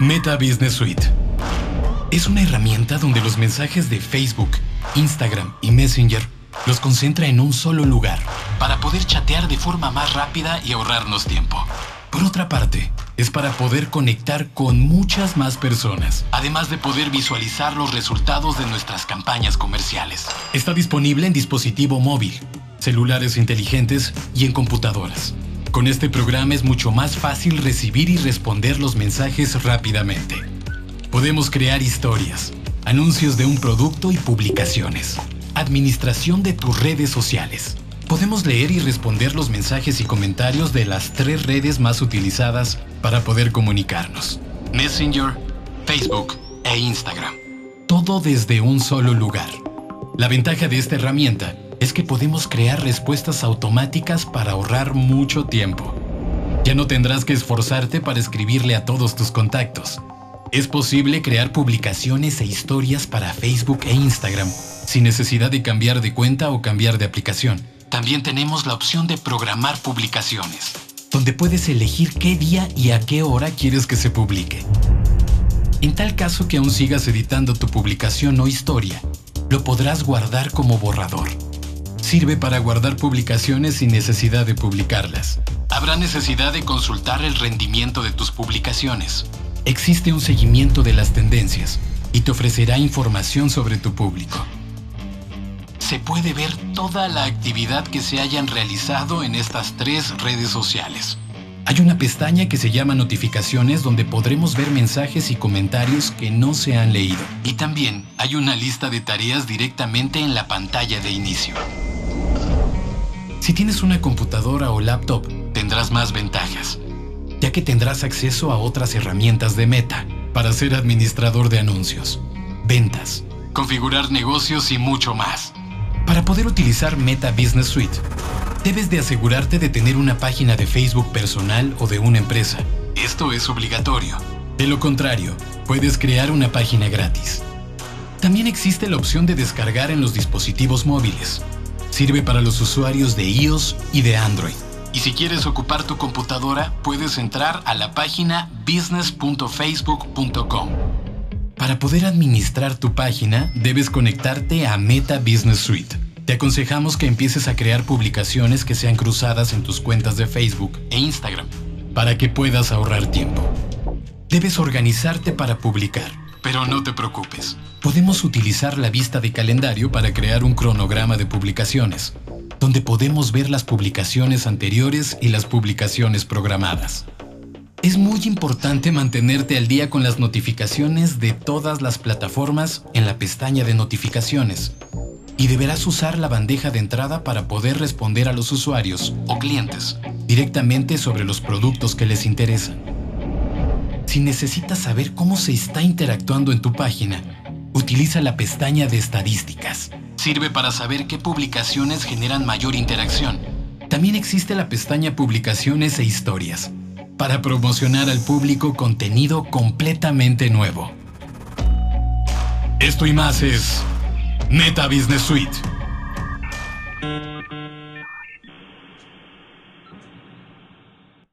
Meta Business Suite. Es una herramienta donde los mensajes de Facebook, Instagram y Messenger los concentra en un solo lugar para poder chatear de forma más rápida y ahorrarnos tiempo. Por otra parte, es para poder conectar con muchas más personas, además de poder visualizar los resultados de nuestras campañas comerciales. Está disponible en dispositivo móvil, celulares inteligentes y en computadoras. Con este programa es mucho más fácil recibir y responder los mensajes rápidamente. Podemos crear historias, anuncios de un producto y publicaciones, administración de tus redes sociales. Podemos leer y responder los mensajes y comentarios de las tres redes más utilizadas para poder comunicarnos. Messenger, Facebook e Instagram. Todo desde un solo lugar. La ventaja de esta herramienta que podemos crear respuestas automáticas para ahorrar mucho tiempo. Ya no tendrás que esforzarte para escribirle a todos tus contactos. Es posible crear publicaciones e historias para Facebook e Instagram sin necesidad de cambiar de cuenta o cambiar de aplicación. También tenemos la opción de programar publicaciones, donde puedes elegir qué día y a qué hora quieres que se publique. En tal caso que aún sigas editando tu publicación o historia, lo podrás guardar como borrador Sirve para guardar publicaciones sin necesidad de publicarlas. Habrá necesidad de consultar el rendimiento de tus publicaciones. Existe un seguimiento de las tendencias y te ofrecerá información sobre tu público. Se puede ver toda la actividad que se hayan realizado en estas tres redes sociales. Hay una pestaña que se llama notificaciones donde podremos ver mensajes y comentarios que no se han leído. Y también hay una lista de tareas directamente en la pantalla de inicio. Si tienes una computadora o laptop, tendrás más ventajas, ya que tendrás acceso a otras herramientas de Meta para ser administrador de anuncios, ventas, configurar negocios y mucho más. Para poder utilizar Meta Business Suite, debes de asegurarte de tener una página de Facebook personal o de una empresa. Esto es obligatorio. De lo contrario, puedes crear una página gratis. También existe la opción de descargar en los dispositivos móviles. Sirve para los usuarios de iOS y de Android. Y si quieres ocupar tu computadora, puedes entrar a la página business.facebook.com. Para poder administrar tu página, debes conectarte a Meta Business Suite. Te aconsejamos que empieces a crear publicaciones que sean cruzadas en tus cuentas de Facebook e Instagram, para que puedas ahorrar tiempo. Debes organizarte para publicar, pero no te preocupes podemos utilizar la vista de calendario para crear un cronograma de publicaciones, donde podemos ver las publicaciones anteriores y las publicaciones programadas. Es muy importante mantenerte al día con las notificaciones de todas las plataformas en la pestaña de notificaciones y deberás usar la bandeja de entrada para poder responder a los usuarios o clientes directamente sobre los productos que les interesan. Si necesitas saber cómo se está interactuando en tu página, utiliza la pestaña de estadísticas. Sirve para saber qué publicaciones generan mayor interacción. También existe la pestaña Publicaciones e Historias, para promocionar al público contenido completamente nuevo. Esto y más es Meta Business Suite.